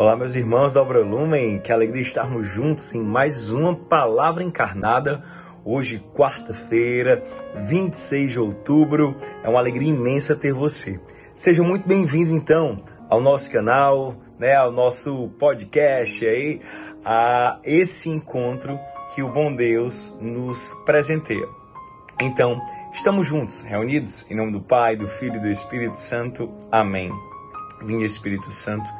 Olá, meus irmãos da Obra Lumen, que alegria estarmos juntos em mais uma palavra encarnada. Hoje, quarta-feira, 26 de outubro, é uma alegria imensa ter você. Seja muito bem-vindo, então, ao nosso canal, né, ao nosso podcast aí, a esse encontro que o bom Deus nos presenteia. Então, estamos juntos, reunidos em nome do Pai, do Filho e do Espírito Santo. Amém. Vinde Espírito Santo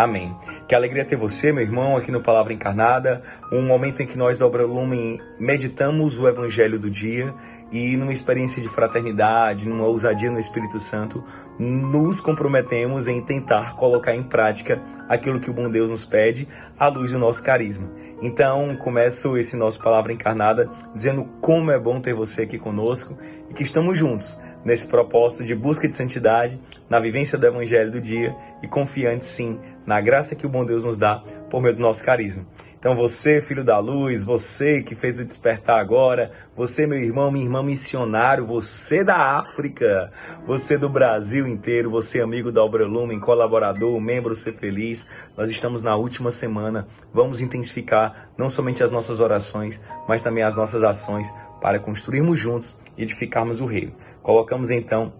Amém. Que alegria ter você, meu irmão, aqui no Palavra Encarnada, um momento em que nós da Lumen meditamos o Evangelho do dia e numa experiência de fraternidade, numa ousadia no Espírito Santo, nos comprometemos em tentar colocar em prática aquilo que o bom Deus nos pede à luz do nosso carisma. Então, começo esse nosso Palavra Encarnada dizendo como é bom ter você aqui conosco e que estamos juntos nesse propósito de busca de santidade, na vivência do Evangelho do dia e confiante sim na graça que o bom Deus nos dá por meio do nosso carisma. Então você, filho da luz, você que fez o despertar agora, você, meu irmão, minha irmã missionário, você da África, você do Brasil inteiro, você amigo da Obra Lumen, colaborador, membro Ser Feliz, nós estamos na última semana, vamos intensificar não somente as nossas orações, mas também as nossas ações para construirmos juntos e edificarmos o reino. Colocamos então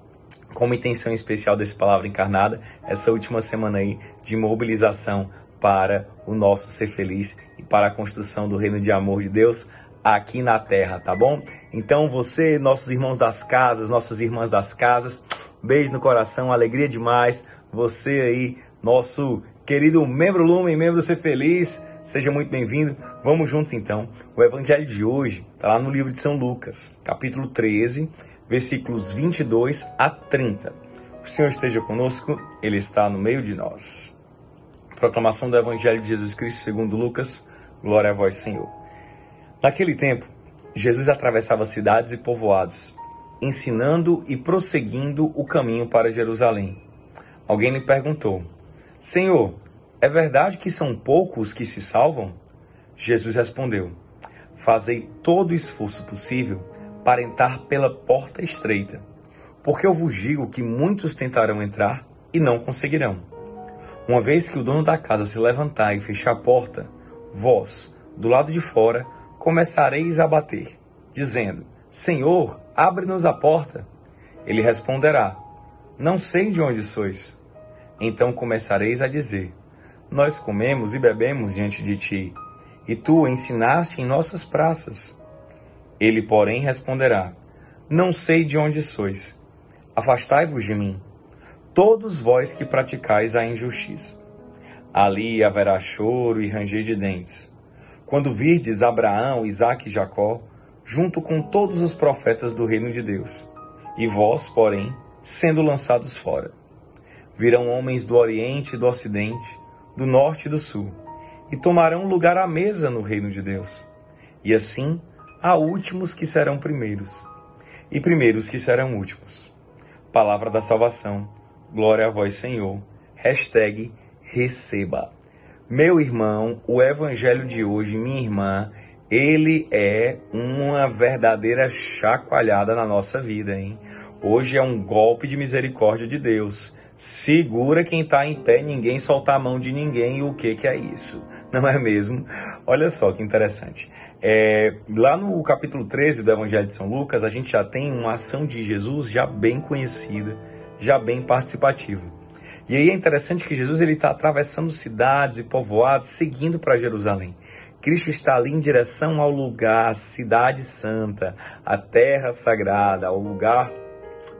como intenção especial dessa palavra encarnada essa última semana aí de mobilização para o nosso ser feliz e para a construção do reino de amor de Deus aqui na terra, tá bom? Então você, nossos irmãos das casas, nossas irmãs das casas, beijo no coração, alegria demais. Você aí, nosso querido membro Lumen, membro Ser Feliz, seja muito bem-vindo. Vamos juntos então. O evangelho de hoje está lá no livro de São Lucas, capítulo 13, versículos 22 a 30. O Senhor esteja conosco, Ele está no meio de nós. Proclamação do Evangelho de Jesus Cristo segundo Lucas, glória a vós, Senhor. Naquele tempo, Jesus atravessava cidades e povoados, ensinando e prosseguindo o caminho para Jerusalém. Alguém lhe perguntou: Senhor, é verdade que são poucos que se salvam? Jesus respondeu: Fazei todo o esforço possível para entrar pela porta estreita, porque eu vos digo que muitos tentarão entrar e não conseguirão. Uma vez que o dono da casa se levantar e fechar a porta, vós, do lado de fora, começareis a bater, dizendo: Senhor, abre-nos a porta. Ele responderá: Não sei de onde sois. Então começareis a dizer: Nós comemos e bebemos diante de ti, e tu ensinaste em nossas praças. Ele, porém, responderá: Não sei de onde sois. Afastai-vos de mim, todos vós que praticais a injustiça. Ali haverá choro e ranger de dentes. Quando virdes Abraão, Isaque e Jacó, junto com todos os profetas do reino de Deus, e vós, porém, sendo lançados fora. Virão homens do Oriente e do Ocidente, do Norte e do Sul, e tomarão lugar à mesa no reino de Deus. E assim há últimos que serão primeiros, e primeiros que serão últimos. Palavra da salvação, glória a vós, Senhor. Hashtag receba. Meu irmão, o evangelho de hoje, minha irmã, ele é uma verdadeira chacoalhada na nossa vida, hein? Hoje é um golpe de misericórdia de Deus. Segura quem está em pé, ninguém soltar a mão de ninguém. E o que, que é isso? Não é mesmo? Olha só que interessante. É, lá no capítulo 13 do Evangelho de São Lucas, a gente já tem uma ação de Jesus já bem conhecida, já bem participativa. E aí é interessante que Jesus está atravessando cidades e povoados, seguindo para Jerusalém. Cristo está ali em direção ao lugar, cidade santa, a terra sagrada, ao lugar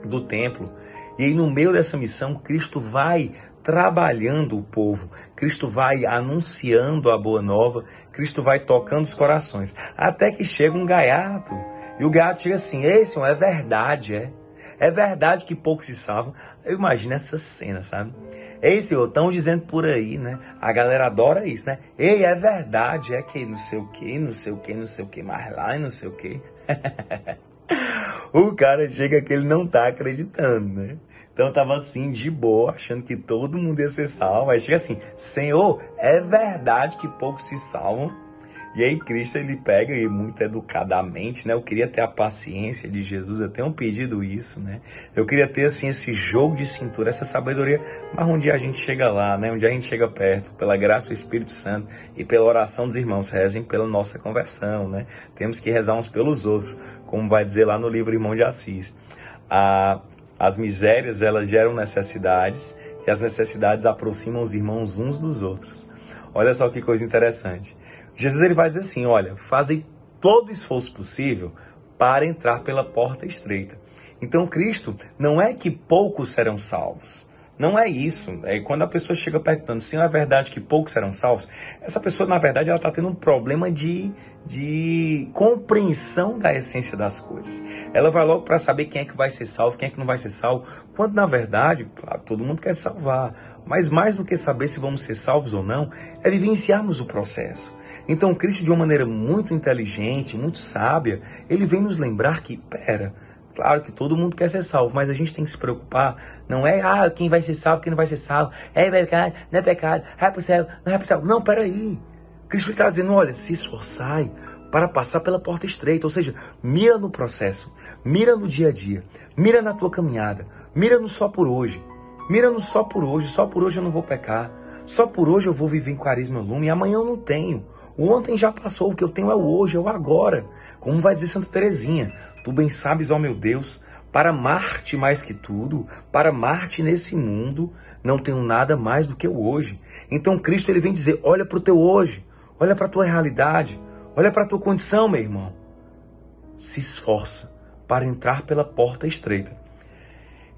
do templo. E aí, no meio dessa missão, Cristo vai trabalhando o povo, Cristo vai anunciando a boa nova, Cristo vai tocando os corações, até que chega um gaiato. E o gaiato diz assim: Ei, Senhor, é verdade, é. É verdade que poucos se salvam. Eu imagino essa cena, sabe? Ei, Senhor, estão dizendo por aí, né? A galera adora isso, né? Ei, é verdade, é que não sei o que, não sei o que, não sei o que, mais lá e não sei o que. o cara chega que ele não tá acreditando, né? Então tava assim, de boa, achando que todo mundo ia ser salvo. Aí chega assim, Senhor, é verdade que poucos se salvam? E aí Cristo ele pega e muito educadamente, né? Eu queria ter a paciência de Jesus, eu tenho pedido isso, né? Eu queria ter assim esse jogo de cintura, essa sabedoria, mas um dia a gente chega lá, né? Um dia a gente chega perto, pela graça do Espírito Santo e pela oração dos irmãos, rezem pela nossa conversão, né? Temos que rezar uns pelos outros, como vai dizer lá no livro Irmão de Assis. A, as misérias, elas geram necessidades e as necessidades aproximam os irmãos uns dos outros. Olha só que coisa interessante. Jesus ele vai dizer assim: olha, fazem todo o esforço possível para entrar pela porta estreita. Então Cristo não é que poucos serão salvos. Não é isso. É quando a pessoa chega perguntando se é verdade que poucos serão salvos, essa pessoa, na verdade, ela está tendo um problema de, de compreensão da essência das coisas. Ela vai logo para saber quem é que vai ser salvo, quem é que não vai ser salvo, quando na verdade, claro, todo mundo quer salvar. Mas mais do que saber se vamos ser salvos ou não, é vivenciarmos o processo. Então, Cristo, de uma maneira muito inteligente, muito sábia, ele vem nos lembrar que, pera, claro que todo mundo quer ser salvo, mas a gente tem que se preocupar, não é, ah, quem vai ser salvo, quem não vai ser salvo, é pecado, não é pecado, vai pro céu, não vai pro céu. Não, peraí. Cristo está dizendo, olha, se esforçai para passar pela porta estreita, ou seja, mira no processo, mira no dia a dia, mira na tua caminhada, mira no só por hoje, mira no só por hoje, só por hoje eu não vou pecar, só por hoje eu vou viver em carisma lume, e amanhã eu não tenho. O ontem já passou, o que eu tenho é o hoje, é o agora. Como vai dizer Santa Teresinha, tu bem sabes, ó meu Deus, para amar-te mais que tudo, para amar-te nesse mundo, não tenho nada mais do que o hoje. Então Cristo ele vem dizer: olha para o teu hoje, olha para a tua realidade, olha para a tua condição, meu irmão. Se esforça para entrar pela porta estreita.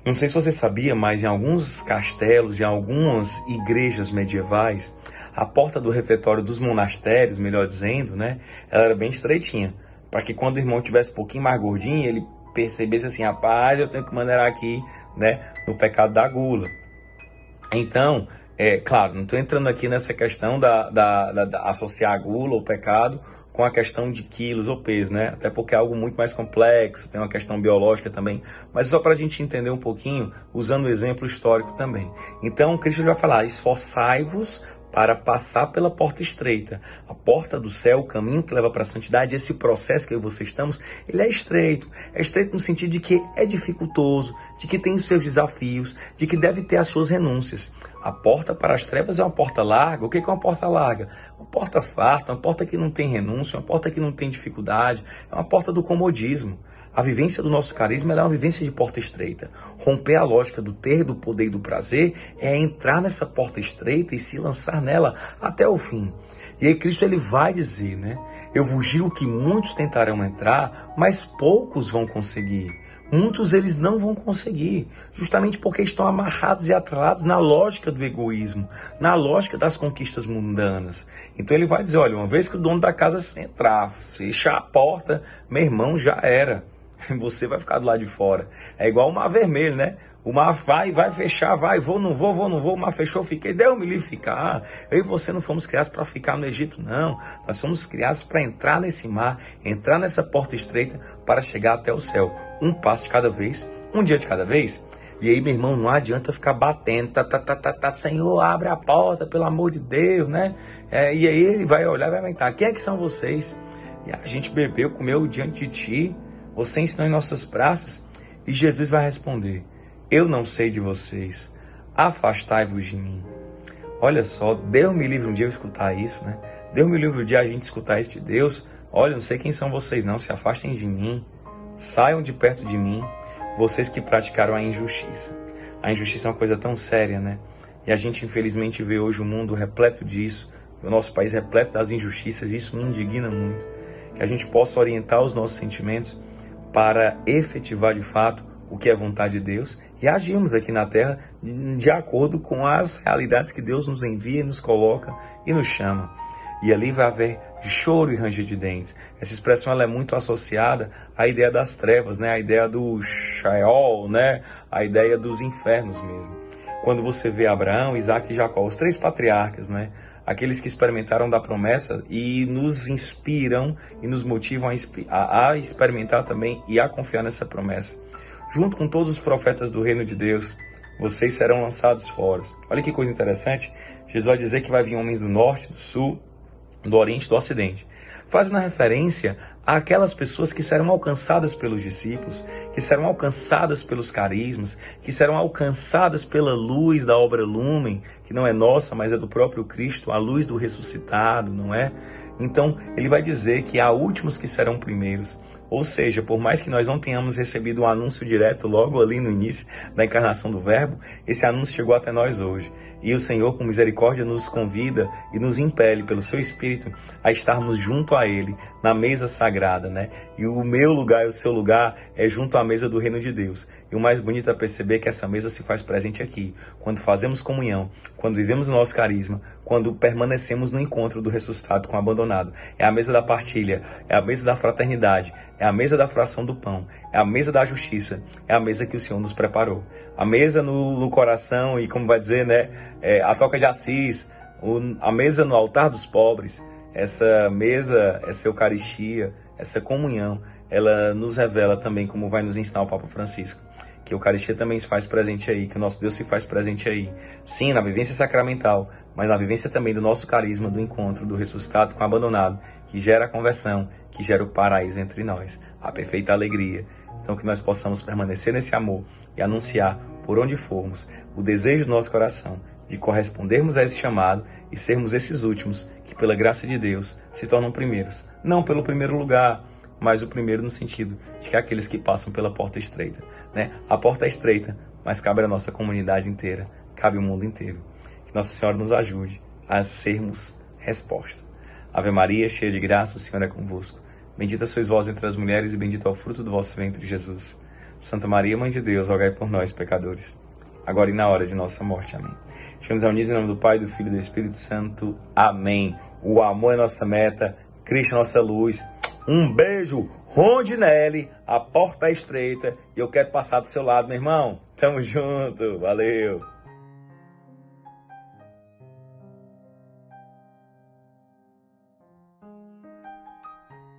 Não sei se você sabia, mas em alguns castelos, em algumas igrejas medievais, a porta do refeitório dos monastérios, melhor dizendo, né, ela era bem estreitinha, para que quando o irmão tivesse um pouquinho mais gordinho, ele percebesse assim, rapaz, eu tenho que maneirar aqui, né, no pecado da gula. Então, é claro, não estou entrando aqui nessa questão da, da, da, da associar a gula, o pecado, com a questão de quilos ou peso, né? Até porque é algo muito mais complexo, tem uma questão biológica também. Mas só para a gente entender um pouquinho, usando o exemplo histórico também. Então, Cristo vai falar: esforçai-vos para passar pela porta estreita. A porta do céu, o caminho que leva para a santidade, esse processo que eu e você estamos, ele é estreito. É estreito no sentido de que é dificultoso, de que tem os seus desafios, de que deve ter as suas renúncias. A porta para as trevas é uma porta larga. O que é uma porta larga? Uma porta farta, uma porta que não tem renúncia, uma porta que não tem dificuldade, é uma porta do comodismo. A vivência do nosso carisma é uma vivência de porta estreita. Romper a lógica do ter, do poder e do prazer é entrar nessa porta estreita e se lançar nela até o fim. E aí Cristo ele vai dizer, né? Eu vos digo que muitos tentarão entrar, mas poucos vão conseguir. Muitos eles não vão conseguir, justamente porque estão amarrados e atrelados na lógica do egoísmo, na lógica das conquistas mundanas. Então ele vai dizer, olha, uma vez que o dono da casa entrar, fechar a porta, meu irmão já era. você vai ficar do lado de fora. É igual o mar vermelho, né? O mar vai, vai fechar, vai, vou, não vou, vou, não vou, o mar fechou, fiquei, deu me livre ficar. Eu e você não fomos criados para ficar no Egito, não. Nós somos criados para entrar nesse mar, entrar nessa porta estreita para chegar até o céu. Um passo de cada vez, um dia de cada vez. E aí, meu irmão, não adianta ficar batendo, tá, tá, tá, tá, tá, Senhor, abre a porta, pelo amor de Deus, né? É, e aí ele vai olhar e vai perguntar, quem é que são vocês? E a gente bebeu, comeu diante de ti, você ensinou em nossas praças? E Jesus vai responder: Eu não sei de vocês, afastai-vos de mim. Olha só, Deus me livre um dia eu escutar isso, né? Deus me livre um dia a gente escutar isso de Deus. Olha, não sei quem são vocês, não, se afastem de mim, saiam de perto de mim, vocês que praticaram a injustiça. A injustiça é uma coisa tão séria, né? E a gente infelizmente vê hoje o mundo repleto disso, o nosso país repleto das injustiças, isso me indigna muito. Que a gente possa orientar os nossos sentimentos para efetivar de fato o que é vontade de Deus e agirmos aqui na terra de acordo com as realidades que Deus nos envia, nos coloca e nos chama. E ali vai haver choro e ranger de dentes. Essa expressão ela é muito associada à ideia das trevas, né? A ideia do Sheol, né? A ideia dos infernos mesmo. Quando você vê Abraão, Isaac e Jacó, os três patriarcas, né? Aqueles que experimentaram da promessa e nos inspiram e nos motivam a, a, experimentar também e a confiar nessa promessa. Junto com todos os profetas do reino de Deus, vocês serão lançados fora. Olha que coisa interessante. Jesus vai dizer que vai vir homens do norte, do sul, do oriente, do ocidente. Faz uma referência àquelas pessoas que serão alcançadas pelos discípulos, que serão alcançadas pelos carismas, que serão alcançadas pela luz da obra lumen, que não é nossa, mas é do próprio Cristo, a luz do ressuscitado, não é? Então, ele vai dizer que há últimos que serão primeiros. Ou seja, por mais que nós não tenhamos recebido um anúncio direto logo ali no início da encarnação do Verbo, esse anúncio chegou até nós hoje. E o Senhor, com misericórdia, nos convida e nos impele pelo seu Espírito a estarmos junto a Ele, na mesa sagrada, né? E o meu lugar e o seu lugar é junto à mesa do reino de Deus. E o mais bonito é perceber que essa mesa se faz presente aqui, quando fazemos comunhão, quando vivemos o nosso carisma, quando permanecemos no encontro do ressuscitado com o abandonado. É a mesa da partilha, é a mesa da fraternidade, é a mesa da fração do pão, é a mesa da justiça, é a mesa que o Senhor nos preparou. A mesa no, no coração e, como vai dizer, né, é, a toca de Assis, o, a mesa no altar dos pobres, essa mesa, essa Eucaristia, essa comunhão, ela nos revela também, como vai nos ensinar o Papa Francisco, que a Eucaristia também se faz presente aí, que o nosso Deus se faz presente aí. Sim, na vivência sacramental, mas na vivência também do nosso carisma, do encontro, do ressuscitado com o abandonado, que gera a conversão, que gera o paraíso entre nós, a perfeita alegria. Então, que nós possamos permanecer nesse amor e anunciar por onde formos o desejo do nosso coração de correspondermos a esse chamado e sermos esses últimos que, pela graça de Deus, se tornam primeiros. Não pelo primeiro lugar, mas o primeiro no sentido de que aqueles que passam pela porta estreita. Né? A porta é estreita, mas cabe a nossa comunidade inteira, cabe o mundo inteiro. Que Nossa Senhora nos ajude a sermos resposta. Ave Maria, cheia de graça, o Senhor é convosco. Bendita sois vós entre as mulheres e bendito é o fruto do vosso ventre, Jesus. Santa Maria, Mãe de Deus, rogai por nós, pecadores, agora e na hora de nossa morte. Amém. Estamos reunidos em nome do Pai, do Filho e do Espírito Santo. Amém. O amor é nossa meta, Cristo é nossa luz. Um beijo, Rondinelli, a porta é estreita e eu quero passar do seu lado, meu irmão. Tamo junto, valeu.